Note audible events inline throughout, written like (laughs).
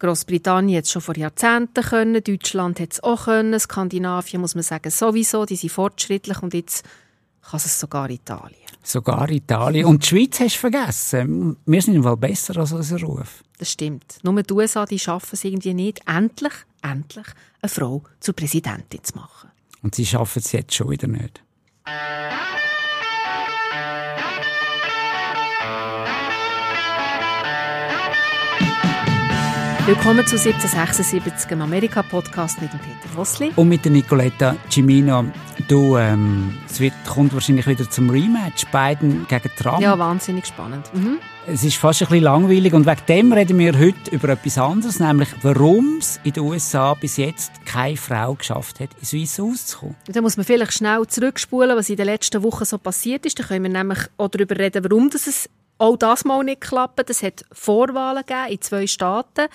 Großbritannien hat es schon vor Jahrzehnten können, Deutschland hat es auch können, Skandinavien muss man sagen sowieso, die sind fortschrittlich und jetzt kann es sogar Italien. Sogar Italien. Und die Schweiz hast du vergessen. Wir sind im Fall besser als unser Ruf. Das stimmt. Nur die USA die schaffen es irgendwie nicht, endlich, endlich eine Frau zur Präsidentin zu machen. Und sie schaffen es jetzt schon wieder nicht. Willkommen zu 1776 im Amerika-Podcast mit dem Peter Vossli. Und mit der Nicoletta Cimino. Du, ähm, es wird, kommt wahrscheinlich wieder zum Rematch. Biden gegen Trump. Ja, wahnsinnig spannend. Mhm. Es ist fast ein bisschen langweilig und wegen dem reden wir heute über etwas anderes, nämlich warum es in den USA bis jetzt keine Frau geschafft hat, ins Weiße auszukommen. Da muss man vielleicht schnell zurückspulen, was in den letzten Wochen so passiert ist. Da können wir nämlich auch darüber reden, warum das es auch das mal nicht geklappt. Es hat Vorwahlen gegeben in zwei Staaten.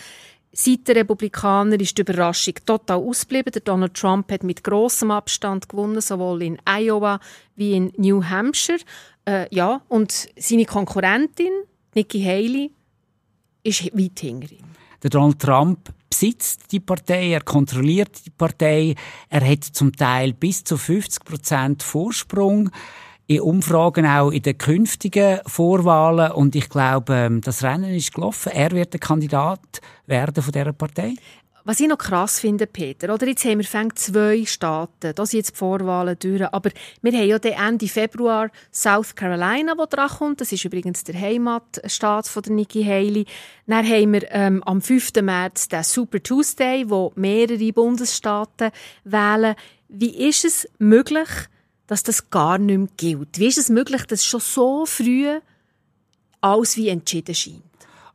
Seit der Republikaner ist die Überraschung total ausgeblieben. Der Donald Trump hat mit großem Abstand gewonnen, sowohl in Iowa wie in New Hampshire. Äh, ja, und seine Konkurrentin Nikki Haley ist weit hinter ihm. Der Donald Trump besitzt die Partei, er kontrolliert die Partei, er hat zum Teil bis zu 50 Prozent Vorsprung in Umfragen auch in den künftigen Vorwahlen und ich glaube, ähm, das Rennen ist gelaufen. Er wird der Kandidat werden von dieser Partei. Was ich noch krass finde, Peter, oder jetzt haben wir fängt zwei Staaten, da sind jetzt die Vorwahlen durch, aber wir haben ja Ende Februar South Carolina, wo dran kommt, das ist übrigens der Heimatstaat von der Nikki Haley. Dann haben wir ähm, am 5. März den Super Tuesday, wo mehrere Bundesstaaten wählen. Wie ist es möglich, dass das gar nicht mehr gilt? Wie ist es möglich, dass schon so früh alles wie entschieden scheint?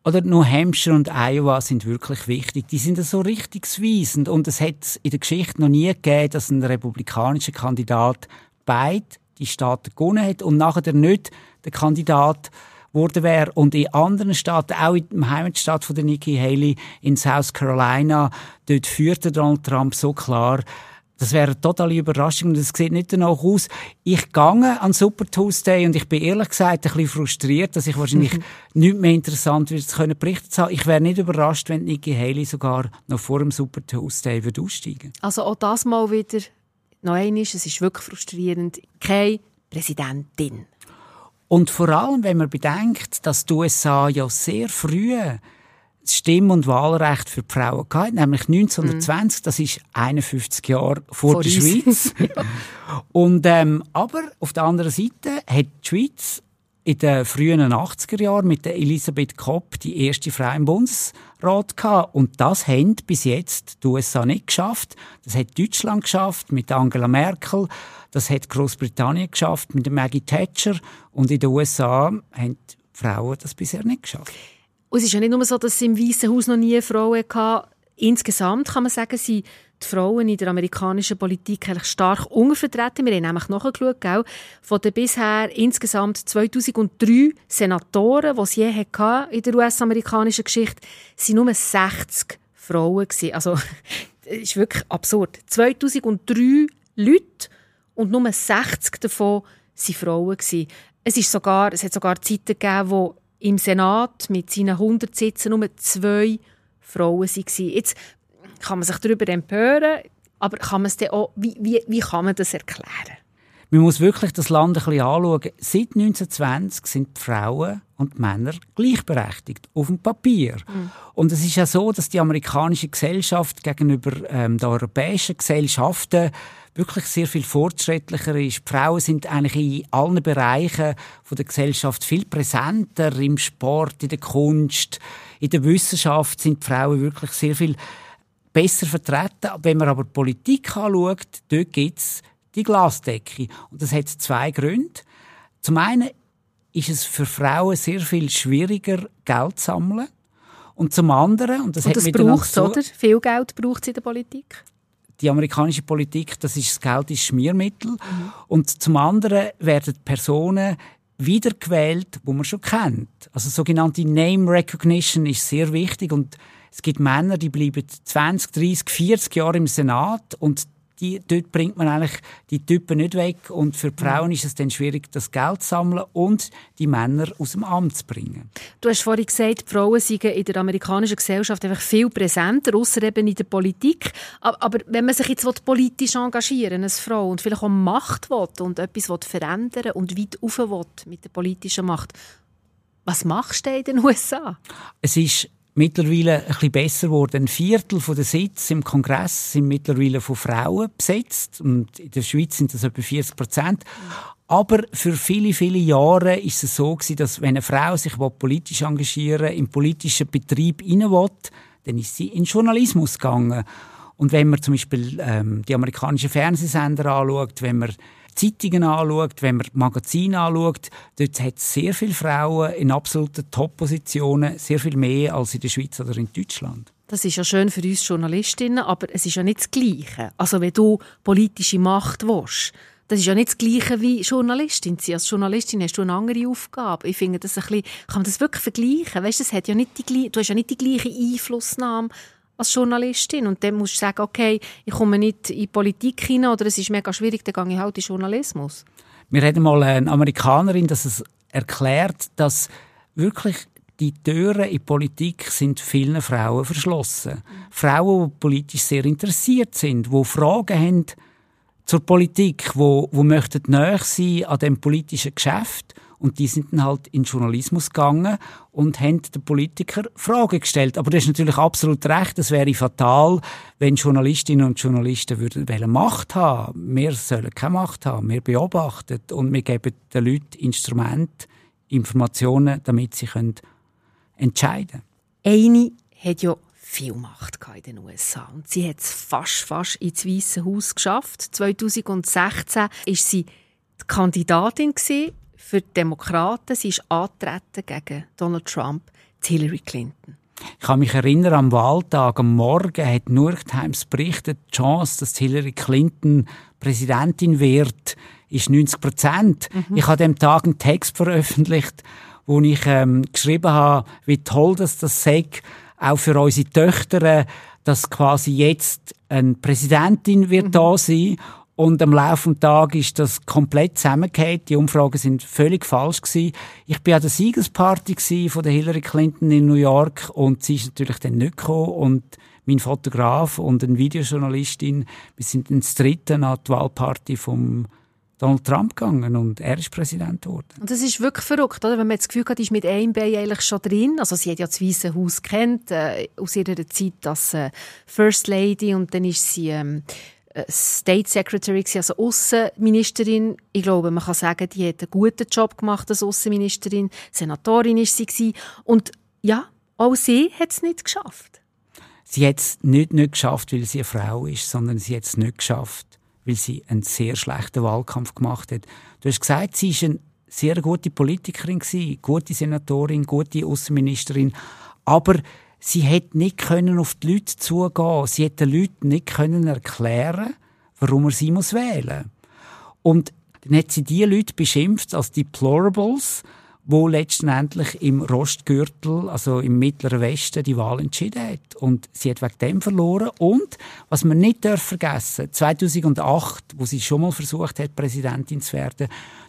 Oder New Hampshire und Iowa sind wirklich wichtig. Die sind so richtungsweisend. Und es hat in der Geschichte noch nie gegeben, dass ein republikanischer Kandidat beide die Staaten gewonnen hat und nachher nicht der Kandidat wurde wäre. Und in anderen Staaten, auch im Heimatstaat von der Nikki Haley in South Carolina, dort führte Donald Trump so klar, das wäre eine totale Überraschung und es sieht nicht danach aus. Ich gehe an Super Tuesday und ich bin ehrlich gesagt ein bisschen frustriert, dass ich wahrscheinlich mhm. nicht mehr interessant wird können berichten zu haben. Ich wäre nicht überrascht, wenn Nikki Haley sogar noch vor dem Super Tuesday würde aussteigen. Also auch das mal wieder noch einmal, es ist wirklich frustrierend. Keine Präsidentin. Und vor allem, wenn man bedenkt, dass die USA ja sehr früh das Stimm- und Wahlrecht für die Frauen gehabt, nämlich 1920, mm. das ist 51 Jahre vor, vor der Schweiz. (laughs) und, ähm, aber auf der anderen Seite hat die Schweiz in den frühen 80er Jahren mit der Elisabeth Kopp die erste Frau im Bundesrat gehabt. Und das haben bis jetzt die USA nicht geschafft. Das hat Deutschland geschafft mit Angela Merkel. Das hat Großbritannien geschafft mit Maggie Thatcher. Und in den USA haben die Frauen das bisher nicht geschafft. Und es ist ja nicht nur so, dass es im Weißen Haus noch nie Frauen hatte. Insgesamt kann man sagen, sind die Frauen in der amerikanischen Politik eigentlich stark untervertreten. Wir haben nämlich nachgeschaut, gell? von den bisher insgesamt 2003 Senatoren, die es je hatte in der US-amerikanischen Geschichte, sind nur 60 Frauen. Also, (laughs) das ist wirklich absurd. 2003 Leute und nur 60 davon waren Frauen. Es, ist sogar, es hat sogar Zeiten gegeben, wo im Senat mit seinen 100 Sitzen nur zwei Frauen waren. Jetzt kann man sich darüber empören, aber kann man es auch, wie, wie, wie kann man das erklären? Man muss wirklich das Land ein bisschen anschauen. Seit 1920 sind die Frauen und die Männer gleichberechtigt, auf dem Papier. Mhm. Und es ist ja so, dass die amerikanische Gesellschaft gegenüber ähm, den europäischen Gesellschaften wirklich sehr viel fortschrittlicher ist. Die Frauen sind eigentlich in allen Bereichen von der Gesellschaft viel präsenter, im Sport, in der Kunst, in der Wissenschaft sind die Frauen wirklich sehr viel besser vertreten. Wenn man aber Politik anschaut, dort gibt es die Glasdecke. Und das hat zwei Gründe. Zum einen ist es für Frauen sehr viel schwieriger, Geld zu sammeln. Und zum anderen, und das, und das hat braucht so, oder? Viel Geld braucht es in der Politik? Die amerikanische Politik, das ist das Geld ist Schmiermittel. Mhm. Und zum anderen werden Personen wiedergewählt, wo man schon kennt. Also sogenannte Name Recognition ist sehr wichtig und es gibt Männer, die bleiben 20, 30, 40 Jahre im Senat und die, dort bringt man eigentlich die Typen nicht weg und für die Frauen ist es dann schwierig, das Geld zu sammeln und die Männer aus dem Amt zu bringen. Du hast vorhin gesagt, die Frauen sind in der amerikanischen Gesellschaft einfach viel präsenter, außer eben in der Politik. Aber wenn man sich jetzt politisch engagieren als Frau und vielleicht auch Macht will und etwas will verändern und weit rauf will mit der politischen Macht, was machst du in den USA? Es ist mittlerweile ein bisschen besser geworden. Ein Viertel der Sitze im Kongress sind mittlerweile von Frauen besetzt. Und in der Schweiz sind das etwa 40 Prozent. Aber für viele, viele Jahre ist es so gewesen, dass wenn eine Frau sich politisch engagieren im politischen Betrieb hinein will, dann ist sie in Journalismus gegangen. Und wenn man zum Beispiel ähm, die amerikanischen Fernsehsender anschaut, wenn man Zeitungen anschaut, wenn man Magazine anschaut, dort hat es sehr viele Frauen in absoluten Top-Positionen, sehr viel mehr als in der Schweiz oder in Deutschland. Das ist ja schön für uns Journalistinnen, aber es ist ja nicht das Gleiche. Also wenn du politische Macht willst, das ist ja nicht das Gleiche wie Journalistin. Als Journalistin hast du eine andere Aufgabe. Ich finde das ein bisschen, kann man das wirklich vergleichen? Weißt, das hat ja nicht die, du hast ja nicht die gleiche Einflussnahme als Journalistin. Und dann musst du sagen, okay, ich komme nicht in die Politik hinein oder es ist mega schwierig, dann gehe ich halt in Journalismus. Wir hatten mal eine Amerikanerin, dass es erklärt, dass wirklich die Türen in die Politik sind vielen Frauen verschlossen. Frauen, die politisch sehr interessiert sind, die Fragen haben zur Politik, wo, wo möchten näher sein an dem politischen Geschäft und die sind dann halt in Journalismus gegangen und haben den Politiker Fragen gestellt. Aber das ist natürlich absolut recht. Es wäre fatal, wenn Journalistinnen und Journalisten würden Macht haben. Wir sollen keine Macht haben. Wir beobachten und wir geben den Leuten Instrumente, Informationen, damit sie können entscheiden können. Eine hat ja viel Macht in den USA. Und sie hat es fast, fast ins Weiße Haus geschafft. 2016 war sie die Kandidatin für die Demokraten. Sie ist antreten gegen Donald Trump, Hillary Clinton. Ich kann mich erinnern, am Wahltag, am Morgen hat New York Times berichtet, die Chance, dass Hillary Clinton Präsidentin wird, ist 90 Prozent. Mhm. Ich habe an dem Tag einen Text veröffentlicht, wo ich ähm, geschrieben habe, wie toll das das sei, auch für unsere Töchter, dass quasi jetzt eine Präsidentin wird mhm. da sein und am Laufe des Tages ist das komplett zusammengefallen. Die Umfragen sind völlig falsch gewesen. Ich bin an der Siegesparty von der Hillary Clinton in New York und sie ist natürlich dann nicht gekommen und mein Fotograf und eine Videojournalistin, wir sind ins dritte an die Wahlparty vom Donald Trump gegangen und er ist Präsident geworden. Und das ist wirklich verrückt, oder? Wenn man das Gefühl hat, ist mit einem Bein eigentlich schon drin. Also sie hat ja das Weiße Haus kennt äh, aus ihrer Zeit als äh, First Lady und dann ist sie ähm, äh, State Secretary, also Außenministerin. Ich glaube, man kann sagen, die hat einen guten Job gemacht als Außenministerin. Senatorin ist sie und ja, auch sie hat es nicht geschafft. Sie hat es nicht, nicht geschafft, weil sie eine Frau ist, sondern sie hat es nicht geschafft, weil sie einen sehr schlechten Wahlkampf gemacht hat. Du hast gesagt, sie ist eine sehr gute Politikerin gute Senatorin, gute Außenministerin, aber sie hätte nicht können auf die Leute zugehen. Sie hätte den Leuten nicht können erklären, warum er sie muss wählen. Und dann hat sie die Leute beschimpft als Deplorables, wo letztendlich im Rostgürtel, also im Mittleren Westen, die Wahl entschieden hat. Und sie hat wegen dem verloren. Und, was man nicht vergessen darf 2008, wo sie schon mal versucht hat, Präsidentin zu werden,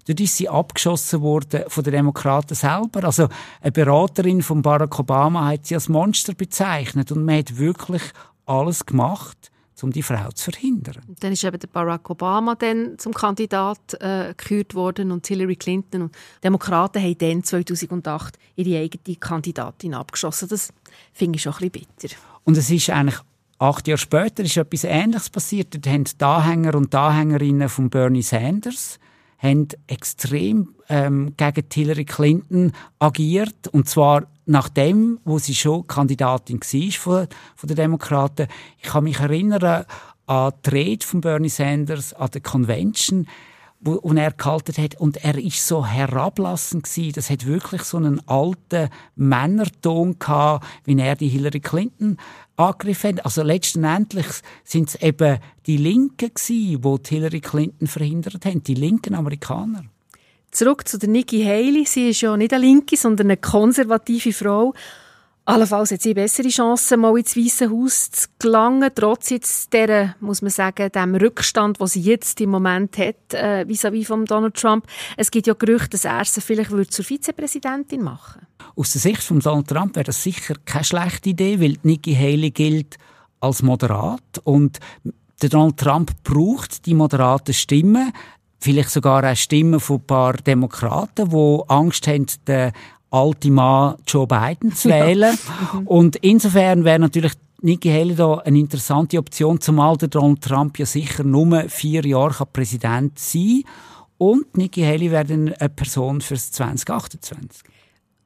dort ist sie abgeschossen worden von den Demokraten selber. Also, eine Beraterin von Barack Obama hat sie als Monster bezeichnet. Und man hat wirklich alles gemacht, um die Frau zu verhindern. Dann ist eben der Barack Obama dann zum Kandidat äh, gekürt worden und Hillary Clinton und die Demokraten haben dann 2008 ihre eigene Kandidatin abgeschossen. Das finde ich schon ein bisschen bitter. Und es ist eigentlich acht Jahre später ist etwas Ähnliches passiert. Dort haben die Anhänger und die Anhängerinnen von Bernie Sanders haben extrem ähm, gegen Hillary Clinton agiert und zwar nachdem, wo sie schon Kandidatin war von, von den Demokraten. Ich kann mich erinnern an die Rede von Bernie Sanders an der Convention, wo, wo er gehalten hat und er ist so herablassend gewesen. Das hat wirklich so einen alten Männerton gehabt, wie er die Hillary Clinton angegriffen hat. Also letztendlich sind es eben die Linken gewesen, die, die Hillary Clinton verhindert haben, die linken Amerikaner. Zurück zu der Nikki Haley. Sie ist ja nicht eine Linke, sondern eine konservative Frau. Allenfalls hat sie bessere Chancen, mal ins Weiße Haus zu gelangen, trotz jetzt der, muss man sagen, dem Rückstand, den sie jetzt im Moment hat, äh, vis-à-vis von Donald Trump. Es gibt ja Gerüchte, dass er sie vielleicht zur Vizepräsidentin machen Aus der Sicht von Donald Trump wäre das sicher keine schlechte Idee, weil Nikki Haley gilt als moderat und Donald Trump braucht die moderaten Stimmen, vielleicht sogar auch Stimmen von ein paar Demokraten, die Angst haben, den alten Mann Joe Biden zu (laughs) wählen. Und insofern wäre natürlich Nikki Haley da eine interessante Option, zumal der Donald Trump ja sicher nur vier Jahre Präsident sein kann. Und Nikki Haley wäre dann eine Person fürs 2028.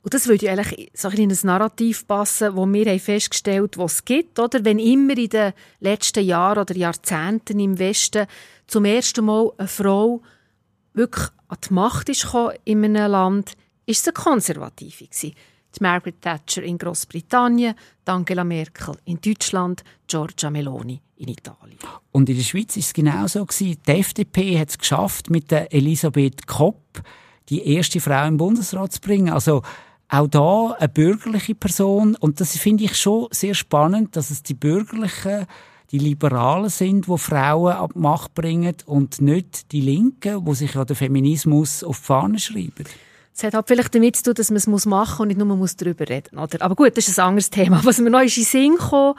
Und das würde ja eigentlich so in ein Narrativ passen, wo wir haben festgestellt haben, was es gibt. Oder? Wenn immer in den letzten Jahren oder Jahrzehnten im Westen zum ersten Mal eine Frau wirklich an die Macht ist in einem Land, ist es eine konservative. Die Margaret Thatcher in Großbritannien, Angela Merkel in Deutschland, Giorgia Meloni in Italien. Und in der Schweiz ist es genauso gewesen. Die FDP hat es geschafft, mit der Elisabeth Kopp die erste Frau im Bundesrat zu bringen. Also auch da eine bürgerliche Person. Und das finde ich schon sehr spannend, dass es die Bürgerlichen, die Liberalen sind, wo Frauen ab Macht bringen und nicht die Linken, wo sich ja der Feminismus auf die Fahne schreiben. Es hat halt vielleicht damit zu tun, dass man es machen muss und nicht nur muss darüber reden muss. Aber gut, das ist ein anderes Thema. Was mir noch ist in den Sinn gekommen,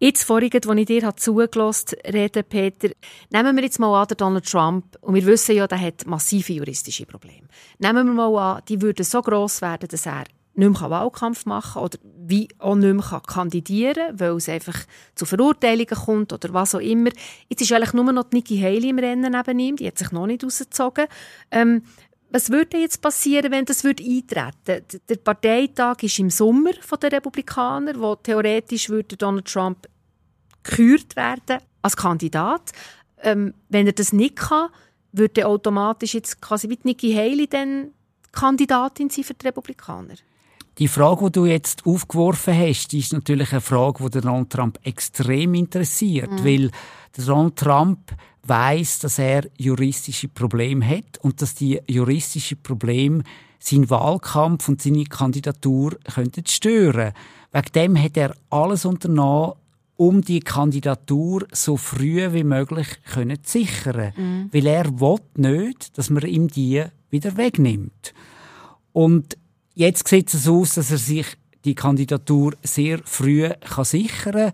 Jetzt vorhin, als ich dir zugelassen habe, Peter, nehmen wir jetzt mal an, der Donald Trump, und wir wissen ja, der hat massive juristische Probleme. Nehmen wir mal an, die würden so gross werden, dass er nicht mehr Wahlkampf machen kann oder wie auch nicht mehr kandidieren kann, weil es einfach zu Verurteilungen kommt oder was auch immer. Jetzt ist eigentlich nur noch Nikki Haley im Rennen neben ihm, die hat sich noch nicht rausgezogen. Ähm, was würde jetzt passieren, wenn das würde eintreten? Der Parteitag ist im Sommer von der Republikaner, wo theoretisch würde Donald Trump gekürt werden als Kandidat. Ähm, wenn er das nicht kann, würde automatisch jetzt quasi wie Nikki Haley dann Kandidatin sein für die Republikaner. Die Frage, die du jetzt aufgeworfen hast, ist natürlich eine Frage, die Donald Trump extrem interessiert, mhm. weil Donald Trump weiß, dass er juristische Probleme hat und dass die juristischen Probleme seinen Wahlkampf und seine Kandidatur könnten stören. Wegen dem hat er alles unternommen, um die Kandidatur so früh wie möglich können zu sichern. Mhm. Weil er will nicht, dass man ihm die wieder wegnimmt. Und jetzt sieht es aus, dass er sich die Kandidatur sehr früh kann sichern kann.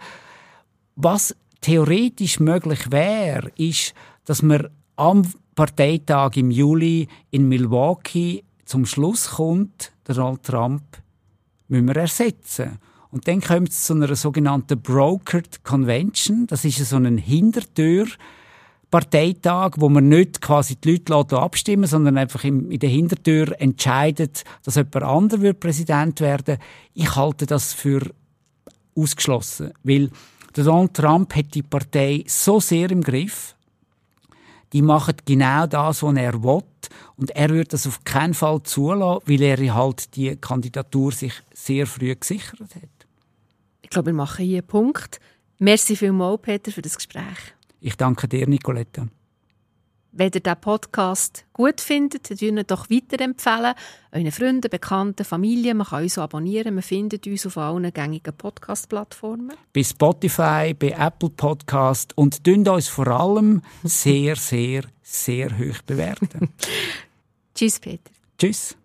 Was theoretisch möglich wäre, ist, dass man am Parteitag im Juli in Milwaukee zum Schluss kommt, Donald Trump müssen wir ersetzen. Und dann kommt es zu einer sogenannten Brokered Convention. Das ist so ein Hintertür. Parteitag, wo man nicht quasi die Leute abstimmen sondern einfach in der Hintertür entscheidet, dass jemand anderes Präsident werden Ich halte das für ausgeschlossen, weil Donald Trump hat die Partei so sehr im Griff. Die machen genau das, was er will. Und er würde das auf keinen Fall zulassen, weil er halt die Kandidatur sich sehr früh gesichert hat. Ich glaube, wir machen hier einen Punkt. Merci vielmals, Peter, für das Gespräch. Ich danke dir, Nicoletta. Wenn ihr diesen Podcast gut findet, dann ihn doch weiterempfehlen. Euren Freunden, Bekannten, Familie. Man kann uns abonnieren. Man findet uns auf allen gängigen Podcast-Plattformen. Bei Spotify, bei Apple Podcast und dünnt uns vor allem (laughs) sehr, sehr, sehr hoch bewerten. Tschüss, Peter. Tschüss.